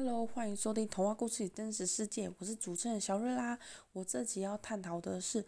Hello，欢迎收听童话故事里真实世界，我是主持人小瑞啦。我这集要探讨的是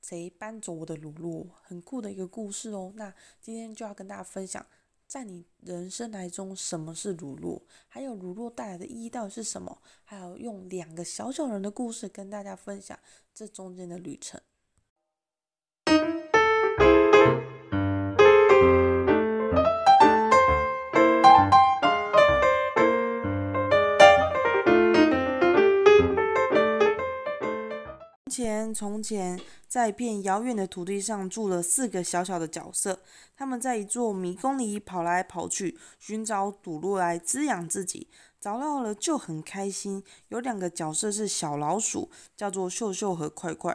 谁搬走我的乳酪，很酷的一个故事哦。那今天就要跟大家分享，在你人生来中，什么是乳酪？还有乳酪带来的意义到底是什么？还有用两个小小人的故事跟大家分享这中间的旅程。从前，在一片遥远的土地上住了四个小小的角色。他们在一座迷宫里跑来跑去，寻找乳酪来滋养自己。找到了就很开心。有两个角色是小老鼠，叫做秀秀和快快；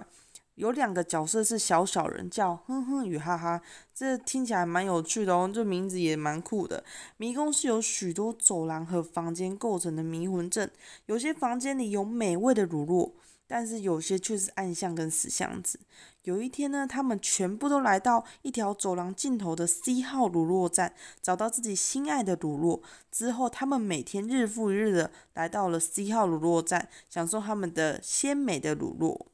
有两个角色是小小人，叫哼哼与哈哈。这听起来蛮有趣的哦，这名字也蛮酷的。迷宫是由许多走廊和房间构成的迷魂阵，有些房间里有美味的乳酪。但是有些却是暗巷跟死巷子。有一天呢，他们全部都来到一条走廊尽头的 C 号乳酪站，找到自己心爱的乳酪之后，他们每天日复一日的来到了 C 号乳酪站，享受他们的鲜美的乳酪。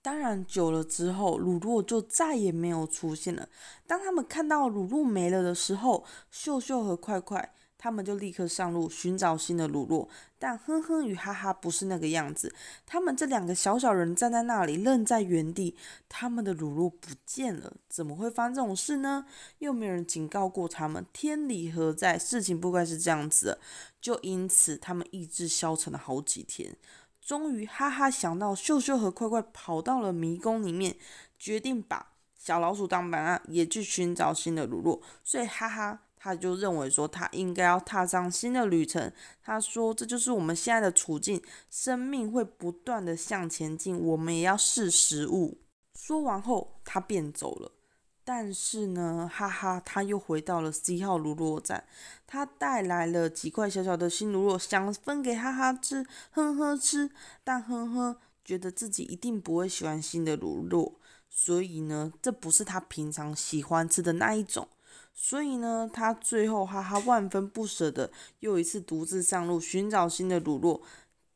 当然，久了之后，乳酪就再也没有出现了。当他们看到乳酪没了的时候，秀秀和快快。他们就立刻上路寻找新的乳酪，但哼哼与哈哈不是那个样子。他们这两个小小人站在那里，愣在原地。他们的乳酪不见了，怎么会发生这种事呢？又没有人警告过他们，天理何在？事情不该是这样子的。就因此，他们意志消沉了好几天。终于，哈哈想到秀秀和快快跑到了迷宫里面，决定把小老鼠当榜样，也去寻找新的乳酪。所以，哈哈。他就认为说，他应该要踏上新的旅程。他说：“这就是我们现在的处境，生命会不断的向前进，我们也要识时务。”说完后，他便走了。但是呢，哈哈，他又回到了 C 号乳酪站。他带来了几块小小的新乳酪，想分给哈哈吃，哼哼吃。但哼哼觉得自己一定不会喜欢新的乳酪，所以呢，这不是他平常喜欢吃的那一种。所以呢，他最后哈哈万分不舍的又一次独自上路寻找新的鲁洛，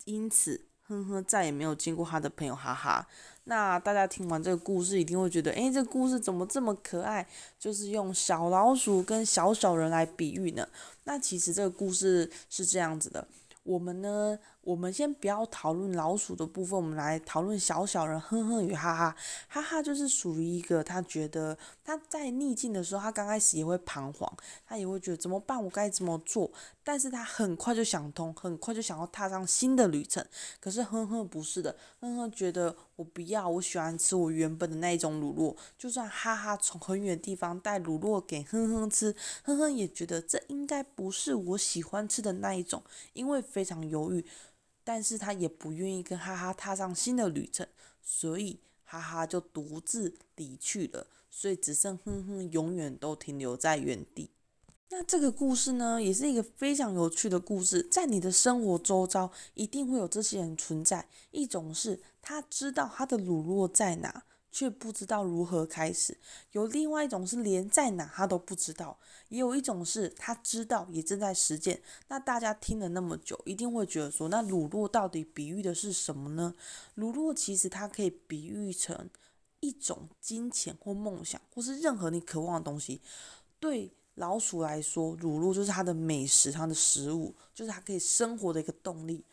因此哼哼再也没有见过他的朋友哈哈。那大家听完这个故事，一定会觉得，诶，这个故事怎么这么可爱？就是用小老鼠跟小小人来比喻呢？那其实这个故事是这样子的。我们呢，我们先不要讨论老鼠的部分，我们来讨论小小人，哼哼与哈哈。哈哈就是属于一个，他觉得他在逆境的时候，他刚开始也会彷徨，他也会觉得怎么办，我该怎么做？但是他很快就想通，很快就想要踏上新的旅程。可是哼哼不是的，哼哼觉得我不要，我喜欢吃我原本的那一种卤肉。就算哈哈从很远地方带卤肉给哼哼吃，哼哼也觉得这应该不是我喜欢吃的那一种，因为非常犹豫。但是他也不愿意跟哈哈踏上新的旅程，所以哈哈就独自离去了。所以只剩哼哼永远都停留在原地。那这个故事呢，也是一个非常有趣的故事。在你的生活周遭，一定会有这些人存在。一种是他知道他的乳酪在哪，却不知道如何开始；有另外一种是连在哪他都不知道；也有一种是他知道，也正在实践。那大家听了那么久，一定会觉得说，那乳酪到底比喻的是什么呢？乳酪其实它可以比喻成一种金钱或梦想，或是任何你渴望的东西。对。老鼠来说，乳酪就是它的美食，它的食物，就是它可以生活的一个动力。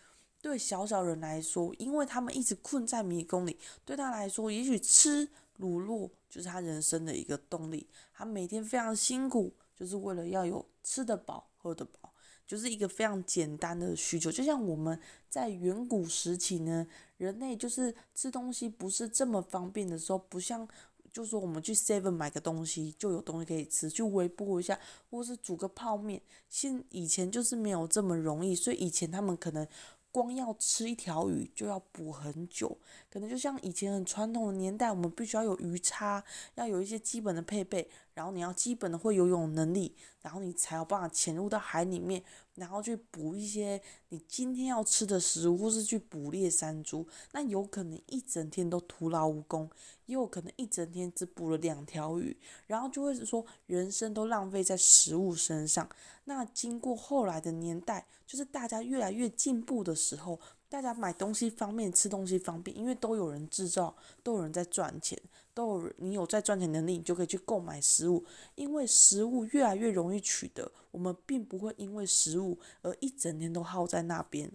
对小小人来说，因为他们一直困在迷宫里，对他来说，也许吃乳酪就是他人生的一个动力。他每天非常辛苦，就是为了要有吃得饱、喝得饱，就是一个非常简单的需求。就像我们在远古时期呢，人类就是吃东西不是这么方便的时候，不像。就说，我们去 Seven 买个东西就有东西可以吃，去微波一下，或是煮个泡面。现以前就是没有这么容易，所以以前他们可能光要吃一条鱼就要补很久，可能就像以前很传统的年代，我们必须要有鱼叉，要有一些基本的配备，然后你要基本的会游泳能力，然后你才有办法潜入到海里面，然后去捕一些你今天要吃的食物，或是去捕猎山猪。那有可能一整天都徒劳无功，也有可能一整天只捕了两条鱼，然后就会说人生都浪费在食物身上。那经过后来的年代，就是大家越来越进步的时候。大家买东西方便，吃东西方便，因为都有人制造，都有人在赚钱，都有你有在赚钱能力，你就可以去购买食物。因为食物越来越容易取得，我们并不会因为食物而一整天都耗在那边，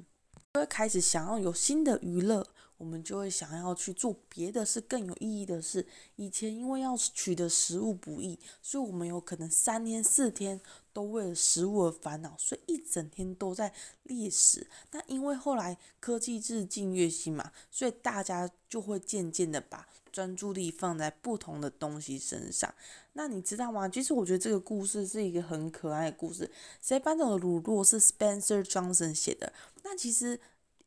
会开始想要有新的娱乐。我们就会想要去做别的事，更有意义的事。以前因为要取得食物不易，所以我们有可能三天四天都为了食物而烦恼，所以一整天都在猎食。那因为后来科技日进月新嘛，所以大家就会渐渐的把专注力放在不同的东西身上。那你知道吗？其实我觉得这个故事是一个很可爱的故事。谁搬走了乳酪是 Spencer Johnson 写的。那其实。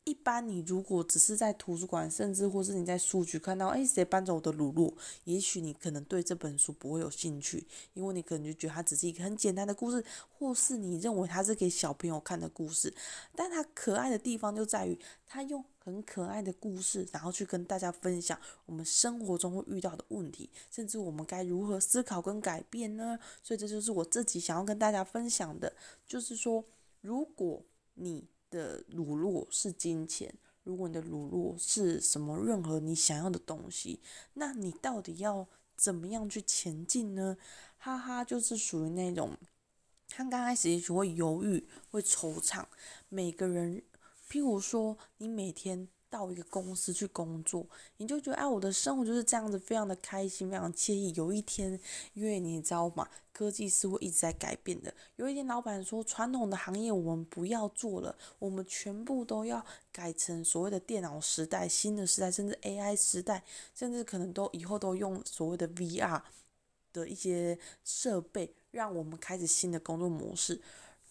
一般你如果只是在图书馆，甚至或是你在书局看到，哎，谁搬走我的鲁鲁？也许你可能对这本书不会有兴趣，因为你可能就觉得它只是一个很简单的故事，或是你认为它是给小朋友看的故事。但它可爱的地方就在于，它用很可爱的故事，然后去跟大家分享我们生活中会遇到的问题，甚至我们该如何思考跟改变呢？所以这就是我自己想要跟大家分享的，就是说，如果你的掳落是金钱，如果你的掳落是什么任何你想要的东西，那你到底要怎么样去前进呢？哈哈，就是属于那种，他刚开始也许会犹豫，会惆怅。每个人，譬如说，你每天。到一个公司去工作，你就觉得哎，我的生活就是这样子，非常的开心，非常惬意。有一天，因为你知道吗？科技是会一直在改变的。有一天，老板说，传统的行业我们不要做了，我们全部都要改成所谓的电脑时代、新的时代，甚至 AI 时代，甚至可能都以后都用所谓的 VR 的一些设备，让我们开始新的工作模式。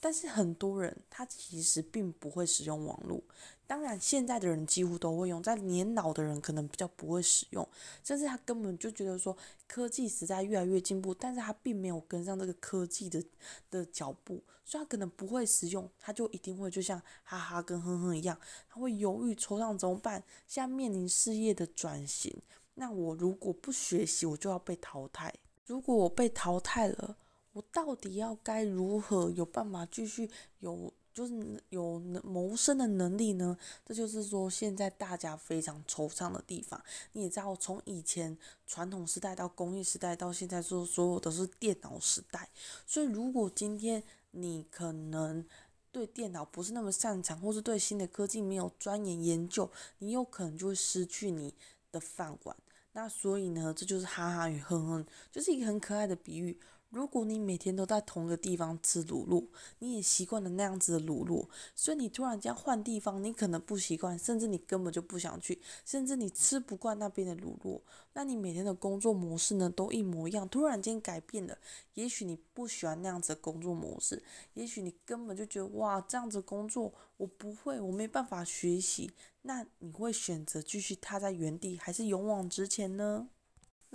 但是很多人他其实并不会使用网络。当然，现在的人几乎都会用，在年老的人可能比较不会使用，甚至他根本就觉得说科技时代越来越进步，但是他并没有跟上这个科技的的脚步，所以他可能不会使用，他就一定会就像哈哈跟哼哼一样，他会犹豫惆怅怎么办？现在面临事业的转型，那我如果不学习，我就要被淘汰。如果我被淘汰了，我到底要该如何有办法继续有？就是有谋生的能力呢，这就是说现在大家非常惆怅的地方。你也知道，从以前传统时代到工业时代，到现在说所有都是电脑时代。所以，如果今天你可能对电脑不是那么擅长，或是对新的科技没有钻研研究，你有可能就会失去你的饭碗。那所以呢，这就是哈哈与哼哼，就是一个很可爱的比喻。如果你每天都在同一个地方吃卤肉，你也习惯了那样子的卤肉，所以你突然间换地方，你可能不习惯，甚至你根本就不想去，甚至你吃不惯那边的卤肉。那你每天的工作模式呢，都一模一样，突然间改变了，也许你不喜欢那样子的工作模式，也许你根本就觉得哇，这样子工作我不会，我没办法学习。那你会选择继续踏在原地，还是勇往直前呢？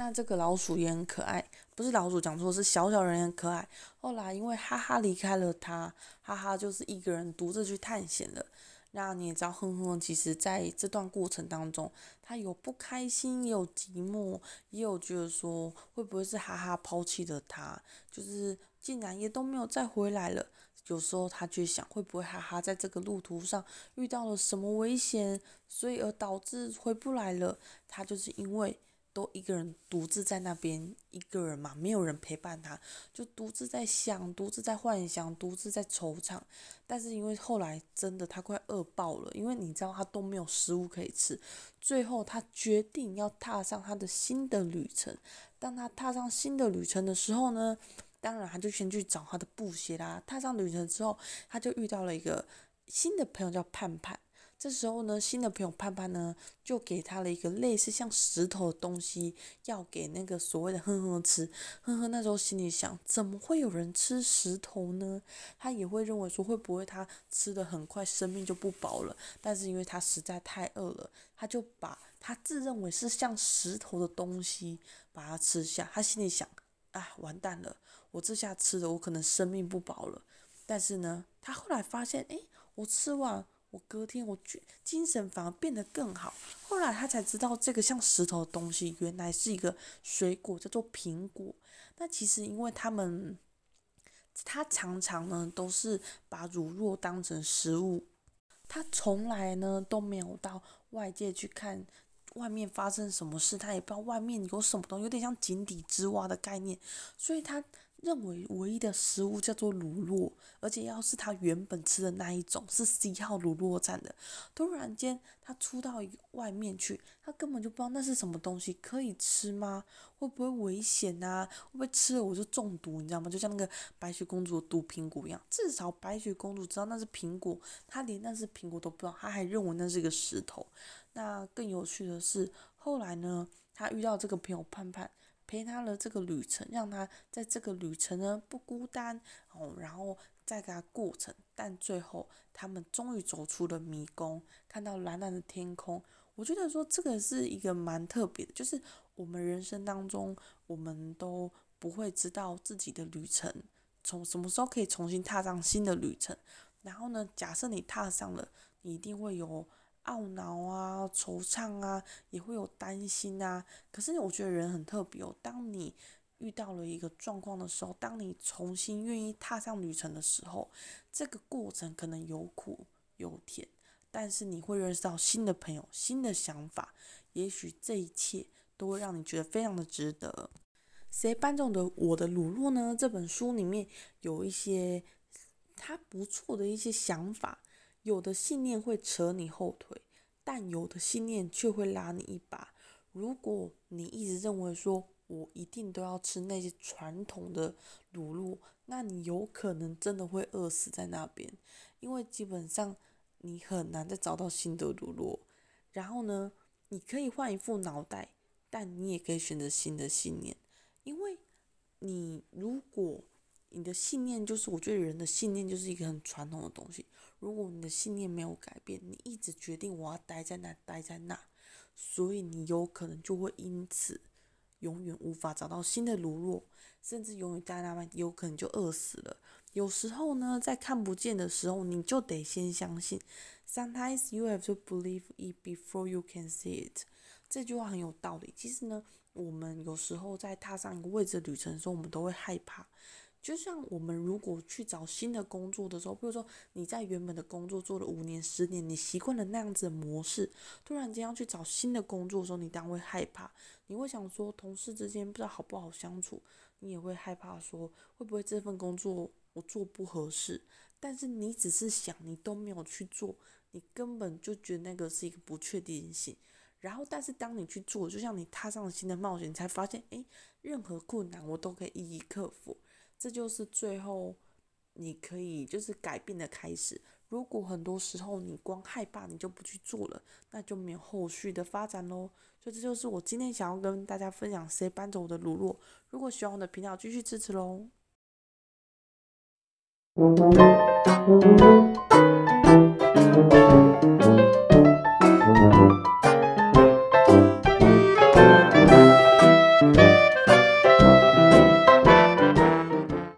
那这个老鼠也很可爱，不是老鼠讲错，是小小人也很可爱。后来因为哈哈离开了他，哈哈就是一个人独自去探险了。那你也知道，哼哼，其实在这段过程当中，他有不开心，也有寂寞，也有觉得说会不会是哈哈抛弃了他，就是竟然也都没有再回来了。有时候他就想，会不会哈哈在这个路途上遇到了什么危险，所以而导致回不来了。他就是因为。都一个人独自在那边，一个人嘛，没有人陪伴他，就独自在想，独自在幻想，独自在惆怅。但是因为后来真的他快饿爆了，因为你知道他都没有食物可以吃，最后他决定要踏上他的新的旅程。当他踏上新的旅程的时候呢，当然他就先去找他的布鞋啦。踏上旅程之后，他就遇到了一个新的朋友，叫盼盼。这时候呢，新的朋友盼盼呢，就给他了一个类似像石头的东西，要给那个所谓的哼哼吃。哼哼那时候心里想，怎么会有人吃石头呢？他也会认为说，会不会他吃得很快，生命就不保了？但是因为他实在太饿了，他就把他自认为是像石头的东西把它吃下。他心里想，啊，完蛋了，我这下吃了，我可能生命不保了。但是呢，他后来发现，哎，我吃完，我隔天我觉精神反而变得更好。后来他才知道，这个像石头的东西，原来是一个水果，叫做苹果。那其实因为他们，他常常呢都是把乳酪当成食物，他从来呢都没有到外界去看外面发生什么事，他也不知道外面有什么东西，有点像井底之蛙的概念，所以他。认为唯一的食物叫做乳酪，而且要是他原本吃的那一种是 C 号乳酪站的，突然间他出到外面去，他根本就不知道那是什么东西，可以吃吗？会不会危险啊？会不会吃了我就中毒？你知道吗？就像那个白雪公主毒苹果一样，至少白雪公主知道那是苹果，她连那是苹果都不知道，她还认为那是一个石头。那更有趣的是，后来呢，他遇到这个朋友盼盼。陪他的这个旅程，让他在这个旅程呢不孤单哦，然后再给他过程，但最后他们终于走出了迷宫，看到蓝蓝的天空。我觉得说这个是一个蛮特别的，就是我们人生当中，我们都不会知道自己的旅程从什么时候可以重新踏上新的旅程。然后呢，假设你踏上了，你一定会有。懊恼啊，惆怅啊，也会有担心啊。可是我觉得人很特别哦。当你遇到了一个状况的时候，当你重新愿意踏上旅程的时候，这个过程可能有苦有甜，但是你会认识到新的朋友、新的想法。也许这一切都会让你觉得非常的值得。谁搬走的我的乳酪呢？这本书里面有一些他不错的一些想法。有的信念会扯你后腿，但有的信念却会拉你一把。如果你一直认为说我一定都要吃那些传统的卤肉，那你有可能真的会饿死在那边，因为基本上你很难再找到新的卤肉。然后呢，你可以换一副脑袋，但你也可以选择新的信念，因为你如果你的信念就是，我觉得人的信念就是一个很传统的东西。如果你的信念没有改变，你一直决定我要待在那，待在那，所以你有可能就会因此永远无法找到新的乳酪，甚至永远待在那边，有可能就饿死了。有时候呢，在看不见的时候，你就得先相信。Sometimes you have to believe it before you can see it。这句话很有道理。其实呢，我们有时候在踏上一个未知的旅程的时候，我们都会害怕。就像我们如果去找新的工作的时候，比如说你在原本的工作做了五年、十年，你习惯了那样子的模式，突然间要去找新的工作的时候，你当然会害怕，你会想说同事之间不知道好不好相处，你也会害怕说会不会这份工作我做不合适，但是你只是想，你都没有去做，你根本就觉得那个是一个不确定性。然后，但是当你去做，就像你踏上了新的冒险，你才发现，诶，任何困难我都可以一一克服。这就是最后你可以就是改变的开始。如果很多时候你光害怕，你就不去做了，那就没有后续的发展喽。所以这就是我今天想要跟大家分享谁搬走我的乳酪。如果喜欢我的频道，继续支持喽。